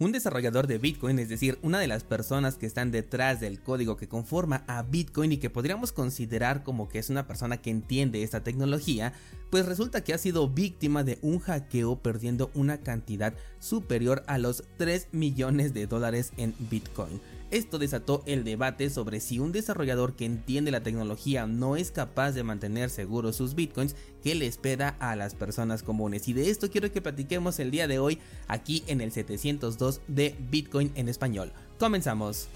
Un desarrollador de Bitcoin, es decir, una de las personas que están detrás del código que conforma a Bitcoin y que podríamos considerar como que es una persona que entiende esta tecnología, pues resulta que ha sido víctima de un hackeo perdiendo una cantidad superior a los 3 millones de dólares en Bitcoin. Esto desató el debate sobre si un desarrollador que entiende la tecnología no es capaz de mantener seguros sus bitcoins, qué le espera a las personas comunes. Y de esto quiero que platiquemos el día de hoy aquí en el 702 de Bitcoin en español. Comenzamos.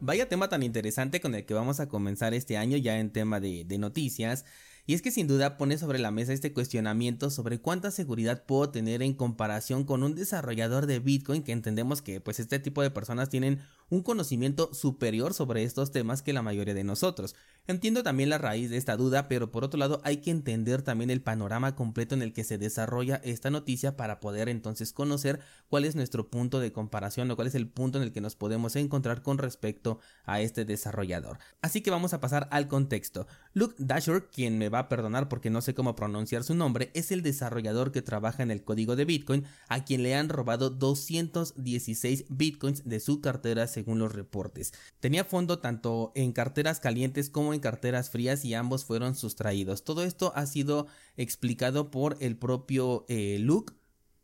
Vaya tema tan interesante con el que vamos a comenzar este año ya en tema de, de noticias. Y es que sin duda pone sobre la mesa este cuestionamiento sobre cuánta seguridad puedo tener en comparación con un desarrollador de Bitcoin que entendemos que pues este tipo de personas tienen un conocimiento superior sobre estos temas que la mayoría de nosotros. Entiendo también la raíz de esta duda, pero por otro lado hay que entender también el panorama completo en el que se desarrolla esta noticia para poder entonces conocer cuál es nuestro punto de comparación o cuál es el punto en el que nos podemos encontrar con respecto a este desarrollador. Así que vamos a pasar al contexto. Luke Dasher, quien me va a perdonar porque no sé cómo pronunciar su nombre, es el desarrollador que trabaja en el código de Bitcoin, a quien le han robado 216 Bitcoins de su cartera según los reportes. Tenía fondo tanto en carteras calientes como en carteras frías y ambos fueron sustraídos. Todo esto ha sido explicado por el propio eh, Luke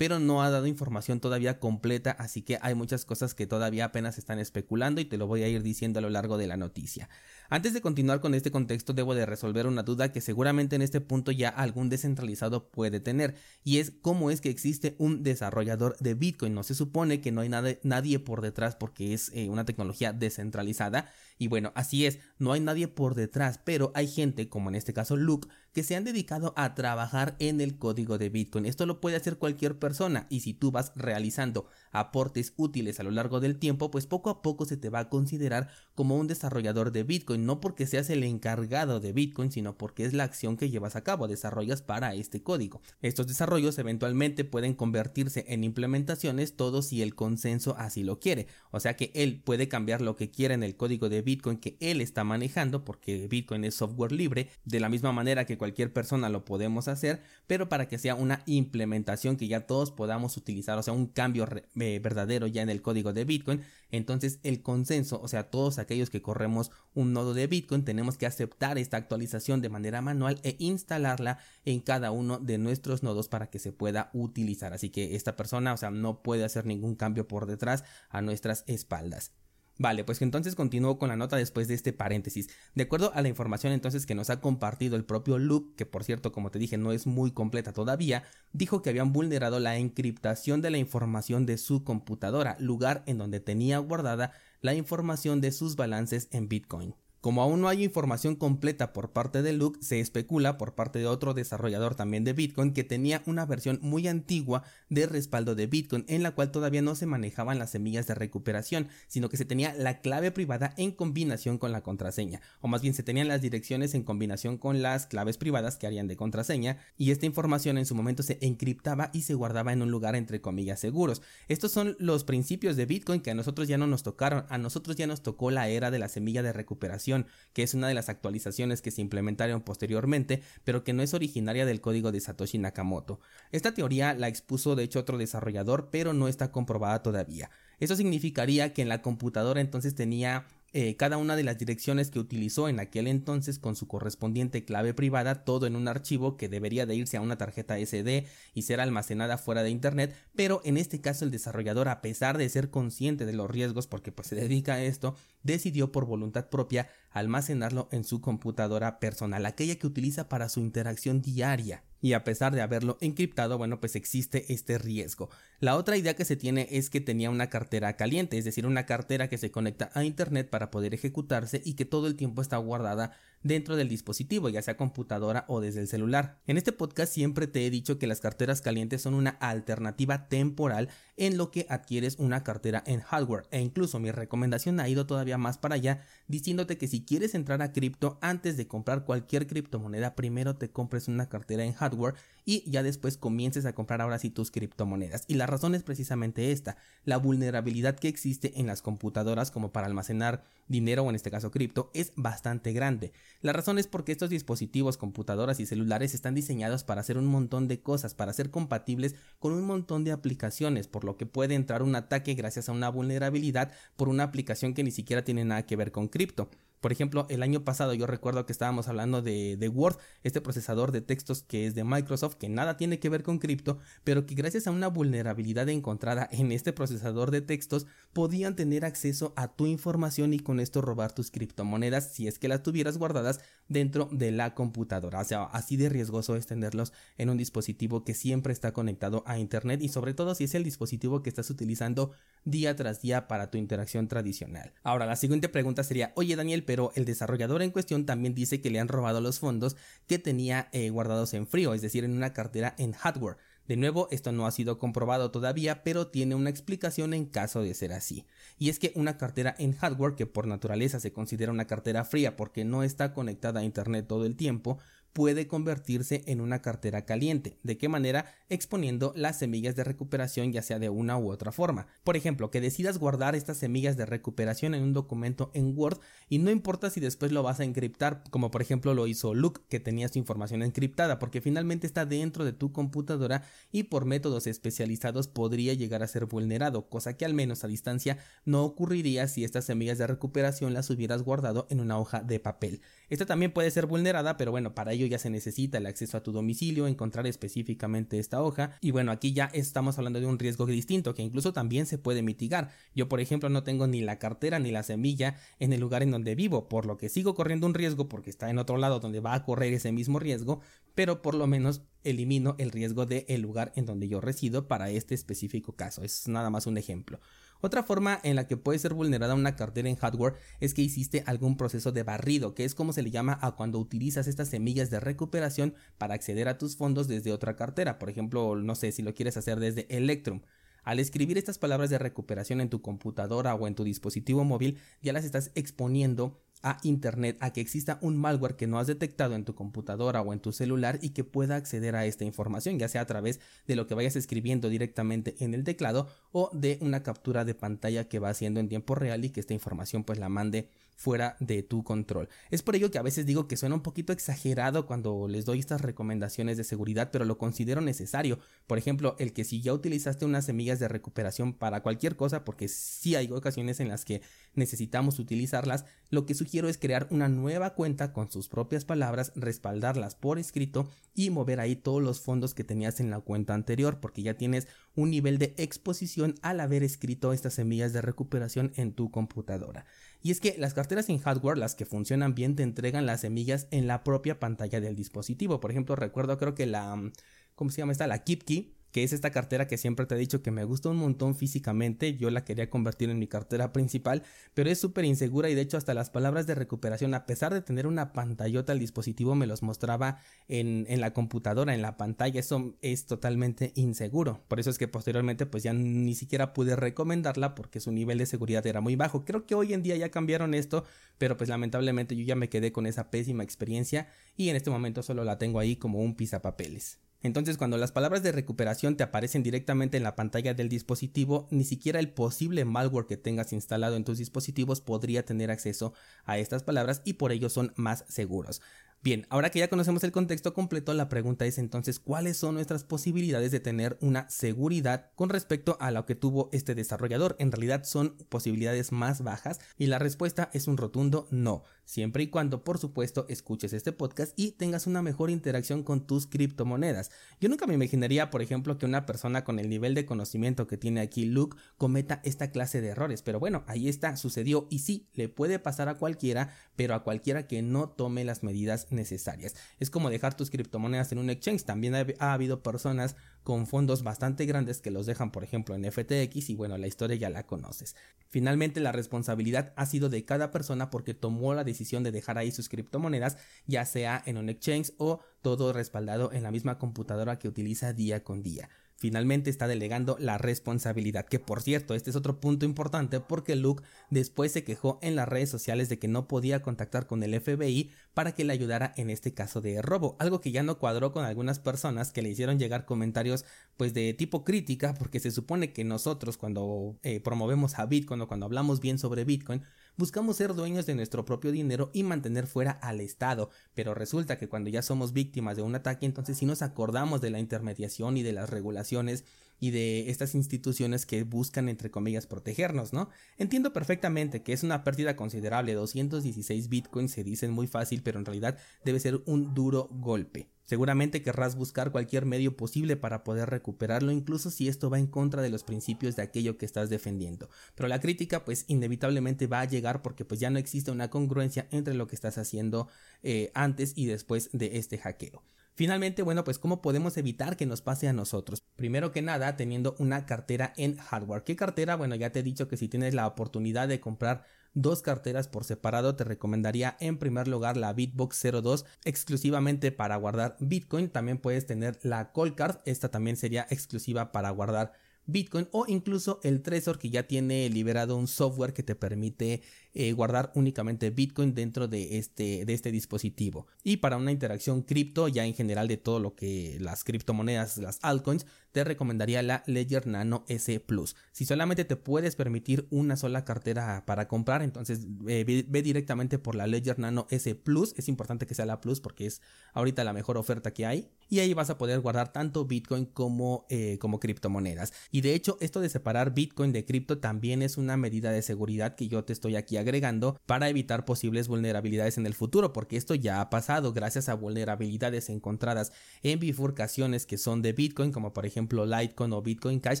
pero no ha dado información todavía completa, así que hay muchas cosas que todavía apenas están especulando y te lo voy a ir diciendo a lo largo de la noticia. Antes de continuar con este contexto debo de resolver una duda que seguramente en este punto ya algún descentralizado puede tener y es cómo es que existe un desarrollador de Bitcoin. No se supone que no hay nadie por detrás porque es eh, una tecnología descentralizada y bueno, así es, no hay nadie por detrás, pero hay gente como en este caso Luke que se han dedicado a trabajar en el código de Bitcoin. Esto lo puede hacer cualquier persona y si tú vas realizando aportes útiles a lo largo del tiempo, pues poco a poco se te va a considerar como un desarrollador de Bitcoin, no porque seas el encargado de Bitcoin, sino porque es la acción que llevas a cabo, desarrollas para este código. Estos desarrollos eventualmente pueden convertirse en implementaciones, todo si el consenso así lo quiere, o sea que él puede cambiar lo que quiera en el código de Bitcoin que él está manejando, porque Bitcoin es software libre, de la misma manera que cualquier persona lo podemos hacer, pero para que sea una implementación que ya todos podamos utilizar, o sea, un cambio eh, verdadero ya en el código de Bitcoin, entonces el consenso, o sea, todos aquellos que corremos un nodo de Bitcoin, tenemos que aceptar esta actualización de manera manual e instalarla en cada uno de nuestros nodos para que se pueda utilizar. Así que esta persona, o sea, no puede hacer ningún cambio por detrás a nuestras espaldas. Vale, pues entonces continúo con la nota después de este paréntesis. De acuerdo a la información entonces que nos ha compartido el propio Luke, que por cierto como te dije no es muy completa todavía, dijo que habían vulnerado la encriptación de la información de su computadora, lugar en donde tenía guardada la información de sus balances en Bitcoin. Como aún no hay información completa por parte de Luke, se especula por parte de otro desarrollador también de Bitcoin que tenía una versión muy antigua de respaldo de Bitcoin en la cual todavía no se manejaban las semillas de recuperación, sino que se tenía la clave privada en combinación con la contraseña, o más bien se tenían las direcciones en combinación con las claves privadas que harían de contraseña, y esta información en su momento se encriptaba y se guardaba en un lugar entre comillas seguros. Estos son los principios de Bitcoin que a nosotros ya no nos tocaron, a nosotros ya nos tocó la era de la semilla de recuperación que es una de las actualizaciones que se implementaron posteriormente, pero que no es originaria del código de Satoshi Nakamoto. Esta teoría la expuso de hecho otro desarrollador, pero no está comprobada todavía. Esto significaría que en la computadora entonces tenía eh, cada una de las direcciones que utilizó en aquel entonces con su correspondiente clave privada, todo en un archivo que debería de irse a una tarjeta SD y ser almacenada fuera de internet, pero en este caso el desarrollador a pesar de ser consciente de los riesgos porque pues se dedica a esto, decidió por voluntad propia almacenarlo en su computadora personal, aquella que utiliza para su interacción diaria y a pesar de haberlo encriptado, bueno, pues existe este riesgo. La otra idea que se tiene es que tenía una cartera caliente, es decir, una cartera que se conecta a internet para poder ejecutarse y que todo el tiempo está guardada dentro del dispositivo, ya sea computadora o desde el celular. En este podcast siempre te he dicho que las carteras calientes son una alternativa temporal en lo que adquieres una cartera en hardware. E incluso mi recomendación ha ido todavía más para allá diciéndote que si quieres entrar a cripto antes de comprar cualquier criptomoneda primero te compres una cartera en hardware y ya después comiences a comprar ahora sí tus criptomonedas. Y la razón es precisamente esta la vulnerabilidad que existe en las computadoras como para almacenar dinero o en este caso cripto es bastante grande La razón es porque estos dispositivos, computadoras y celulares están diseñados para hacer un montón de cosas, para ser compatibles con un montón de aplicaciones, por lo que puede entrar un ataque gracias a una vulnerabilidad por una aplicación que ni siquiera tiene nada que ver con cripto. Por ejemplo, el año pasado yo recuerdo que estábamos hablando de, de, Word, este procesador de textos que es de Microsoft, que nada tiene que ver con cripto, pero que gracias a una vulnerabilidad encontrada en este procesador de textos podían tener acceso a tu información y con esto robar tus criptomonedas si es que las tuvieras guardadas dentro de la computadora. O sea, así de riesgoso es tenerlos en un dispositivo que siempre está conectado a Internet y sobre todo si es el dispositivo que estás utilizando día tras día para tu interacción tradicional. Ahora, la siguiente pregunta sería, oye Daniel, pero el desarrollador en cuestión también dice que le han robado los fondos que tenía eh, guardados en frío, es decir, en una cartera en hardware. De nuevo, esto no ha sido comprobado todavía, pero tiene una explicación en caso de ser así. Y es que una cartera en hardware, que por naturaleza se considera una cartera fría porque no está conectada a Internet todo el tiempo, puede convertirse en una cartera caliente. ¿De qué manera? Exponiendo las semillas de recuperación ya sea de una u otra forma. Por ejemplo, que decidas guardar estas semillas de recuperación en un documento en Word y no importa si después lo vas a encriptar, como por ejemplo lo hizo Luke, que tenía su información encriptada, porque finalmente está dentro de tu computadora y por métodos especializados podría llegar a ser vulnerado, cosa que al menos a distancia no ocurriría si estas semillas de recuperación las hubieras guardado en una hoja de papel. Esta también puede ser vulnerada, pero bueno, para ello ya se necesita el acceso a tu domicilio, encontrar específicamente esta hoja. Y bueno, aquí ya estamos hablando de un riesgo distinto que incluso también se puede mitigar. Yo, por ejemplo, no tengo ni la cartera ni la semilla en el lugar en donde vivo, por lo que sigo corriendo un riesgo porque está en otro lado donde va a correr ese mismo riesgo, pero por lo menos elimino el riesgo del el lugar en donde yo resido para este específico caso. Es nada más un ejemplo. Otra forma en la que puede ser vulnerada una cartera en hardware es que hiciste algún proceso de barrido, que es como se le llama a cuando utilizas estas semillas de recuperación para acceder a tus fondos desde otra cartera. Por ejemplo, no sé si lo quieres hacer desde Electrum. Al escribir estas palabras de recuperación en tu computadora o en tu dispositivo móvil, ya las estás exponiendo a Internet a que exista un malware que no has detectado en tu computadora o en tu celular y que pueda acceder a esta información, ya sea a través de lo que vayas escribiendo directamente en el teclado o de una captura de pantalla que va haciendo en tiempo real y que esta información pues la mande fuera de tu control. Es por ello que a veces digo que suena un poquito exagerado cuando les doy estas recomendaciones de seguridad, pero lo considero necesario. Por ejemplo, el que si ya utilizaste unas semillas de recuperación para cualquier cosa, porque sí hay ocasiones en las que necesitamos utilizarlas, lo que sugiero es crear una nueva cuenta con sus propias palabras, respaldarlas por escrito y mover ahí todos los fondos que tenías en la cuenta anterior, porque ya tienes un nivel de exposición al haber escrito estas semillas de recuperación en tu computadora. Y es que las carteras en hardware, las que funcionan bien, te entregan las semillas en la propia pantalla del dispositivo. Por ejemplo, recuerdo creo que la... ¿Cómo se llama esta? La KeepKey que es esta cartera que siempre te he dicho que me gusta un montón físicamente, yo la quería convertir en mi cartera principal, pero es súper insegura y de hecho hasta las palabras de recuperación, a pesar de tener una pantallota, el dispositivo me los mostraba en, en la computadora, en la pantalla, eso es totalmente inseguro, por eso es que posteriormente pues ya ni siquiera pude recomendarla porque su nivel de seguridad era muy bajo, creo que hoy en día ya cambiaron esto, pero pues lamentablemente yo ya me quedé con esa pésima experiencia y en este momento solo la tengo ahí como un pisapapeles. Entonces, cuando las palabras de recuperación te aparecen directamente en la pantalla del dispositivo, ni siquiera el posible malware que tengas instalado en tus dispositivos podría tener acceso a estas palabras y por ello son más seguros. Bien, ahora que ya conocemos el contexto completo, la pregunta es entonces cuáles son nuestras posibilidades de tener una seguridad con respecto a lo que tuvo este desarrollador. En realidad son posibilidades más bajas y la respuesta es un rotundo no, siempre y cuando por supuesto escuches este podcast y tengas una mejor interacción con tus criptomonedas. Yo nunca me imaginaría, por ejemplo, que una persona con el nivel de conocimiento que tiene aquí Luke cometa esta clase de errores, pero bueno, ahí está, sucedió y sí, le puede pasar a cualquiera, pero a cualquiera que no tome las medidas necesarias. Es como dejar tus criptomonedas en un exchange. También ha, ha, habido personas con fondos bastante grandes que los dejan, por ejemplo, en FTX y bueno, la historia ya la conoces. Finalmente, la responsabilidad ha sido de cada persona porque tomó la decisión de dejar ahí sus criptomonedas, ya sea en un exchange o todo respaldado en la misma computadora que utiliza día con día finalmente está delegando la responsabilidad. Que por cierto, este es otro punto importante porque Luke después se quejó en las redes sociales de que no podía contactar con el FBI para que le ayudara en este caso de robo, algo que ya no cuadró con algunas personas que le hicieron llegar comentarios pues de tipo crítica porque se supone que nosotros cuando eh, promovemos a Bitcoin o cuando hablamos bien sobre Bitcoin buscamos ser dueños de nuestro propio dinero y mantener fuera al Estado, pero resulta que cuando ya somos víctimas de un ataque, entonces sí nos acordamos de la intermediación y de las regulaciones y de estas instituciones que buscan, entre comillas, protegernos, ¿no? Entiendo perfectamente que es una pérdida considerable, 216 bitcoins se dicen muy fácil, pero en realidad debe ser un duro golpe. Seguramente querrás buscar cualquier medio posible para poder recuperarlo, incluso si esto va en contra de los principios de aquello que estás defendiendo. Pero la crítica, pues inevitablemente va a llegar porque pues ya no existe una congruencia entre lo que estás haciendo eh, antes y después de este hackeo. Finalmente, bueno, pues cómo podemos evitar que nos pase a nosotros. Primero que nada, teniendo una cartera en hardware. ¿Qué cartera? Bueno, ya te he dicho que si tienes la oportunidad de comprar dos carteras por separado, te recomendaría en primer lugar la Bitbox 02 exclusivamente para guardar Bitcoin. También puedes tener la Coldcard, esta también sería exclusiva para guardar Bitcoin o incluso el Trezor que ya tiene liberado un software que te permite eh, guardar únicamente Bitcoin dentro de este, de este dispositivo. Y para una interacción cripto, ya en general de todo lo que las criptomonedas, las altcoins, te recomendaría la Ledger Nano S Plus. Si solamente te puedes permitir una sola cartera para comprar, entonces eh, ve, directamente por la Ledger Nano S Plus. Es importante que sea la Plus porque es ahorita la mejor oferta que hay. Y ahí vas a poder guardar tanto Bitcoin como, eh, como criptomonedas. Y de hecho, esto de separar Bitcoin de cripto también es una medida de seguridad que yo te estoy aquí agregando para evitar posibles vulnerabilidades en el futuro, porque esto ya ha pasado gracias a vulnerabilidades encontradas en bifurcaciones que son de Bitcoin, como por ejemplo Litecoin o Bitcoin Cash,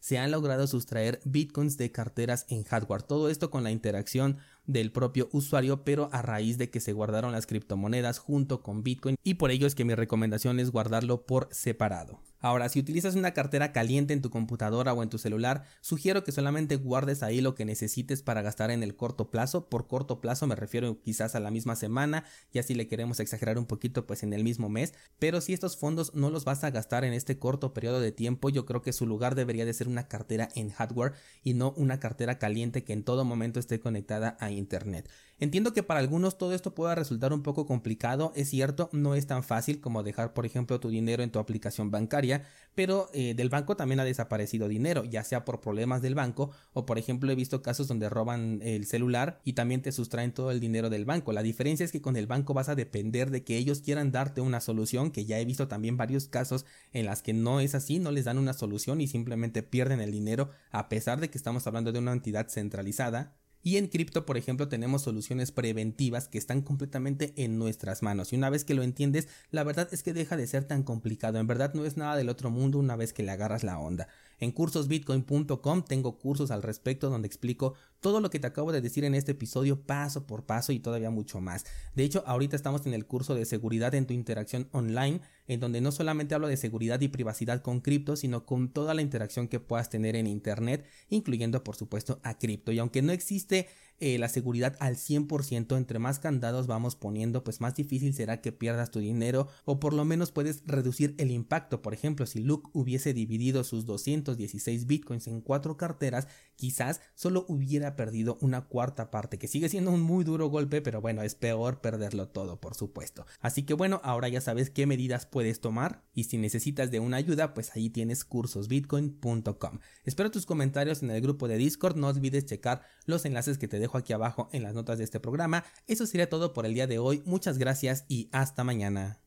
se han logrado sustraer Bitcoins de carteras en hardware. Todo esto con la interacción del propio usuario, pero a raíz de que se guardaron las criptomonedas junto con Bitcoin y por ello es que mi recomendación es guardarlo por separado. Ahora, si utilizas una cartera caliente en tu computadora o en tu celular, sugiero que solamente guardes ahí lo que necesites para gastar en el corto plazo. Por corto plazo me refiero quizás a la misma semana, ya si le queremos exagerar un poquito, pues en el mismo mes. Pero si estos fondos no los vas a gastar en este corto periodo de tiempo, yo creo que su lugar debería de ser una cartera en hardware y no una cartera caliente que en todo momento esté conectada a internet. Entiendo que para algunos todo esto pueda resultar un poco complicado, es cierto, no es tan fácil como dejar por ejemplo tu dinero en tu aplicación bancaria, pero eh, del banco también ha desaparecido dinero, ya sea por problemas del banco o por ejemplo he visto casos donde roban el celular y también te sustraen todo el dinero del banco. La diferencia es que con el banco vas a depender de que ellos quieran darte una solución, que ya he visto también varios casos en las que no es así, no les dan una solución y simplemente pierden el dinero a pesar de que estamos hablando de una entidad centralizada y en cripto, por ejemplo, tenemos soluciones preventivas que están completamente en nuestras manos. Y una vez que lo entiendes, la verdad es que deja de ser tan complicado. En verdad no es nada del otro mundo una vez que le agarras la onda. En cursosbitcoin.com tengo cursos al respecto donde explico todo lo que te acabo de decir en este episodio paso por paso y todavía mucho más. De hecho, ahorita estamos en el curso de seguridad en tu interacción online, en donde no solamente hablo de seguridad y privacidad con cripto, sino con toda la interacción que puedas tener en internet, incluyendo por supuesto a cripto. Y aunque no existe eh, la seguridad al 100%, entre más candados vamos poniendo, pues más difícil será que pierdas tu dinero o por lo menos puedes reducir el impacto. Por ejemplo, si Luke hubiese dividido sus 216 bitcoins en cuatro carteras, quizás solo hubiera perdido una cuarta parte, que sigue siendo un muy duro golpe, pero bueno, es peor perderlo todo, por supuesto. Así que bueno, ahora ya sabes qué medidas puedes tomar y si necesitas de una ayuda, pues ahí tienes cursosbitcoin.com. Espero tus comentarios en el grupo de Discord, no olvides checar los enlaces que te dejo aquí abajo en las notas de este programa. Eso sería todo por el día de hoy. Muchas gracias y hasta mañana.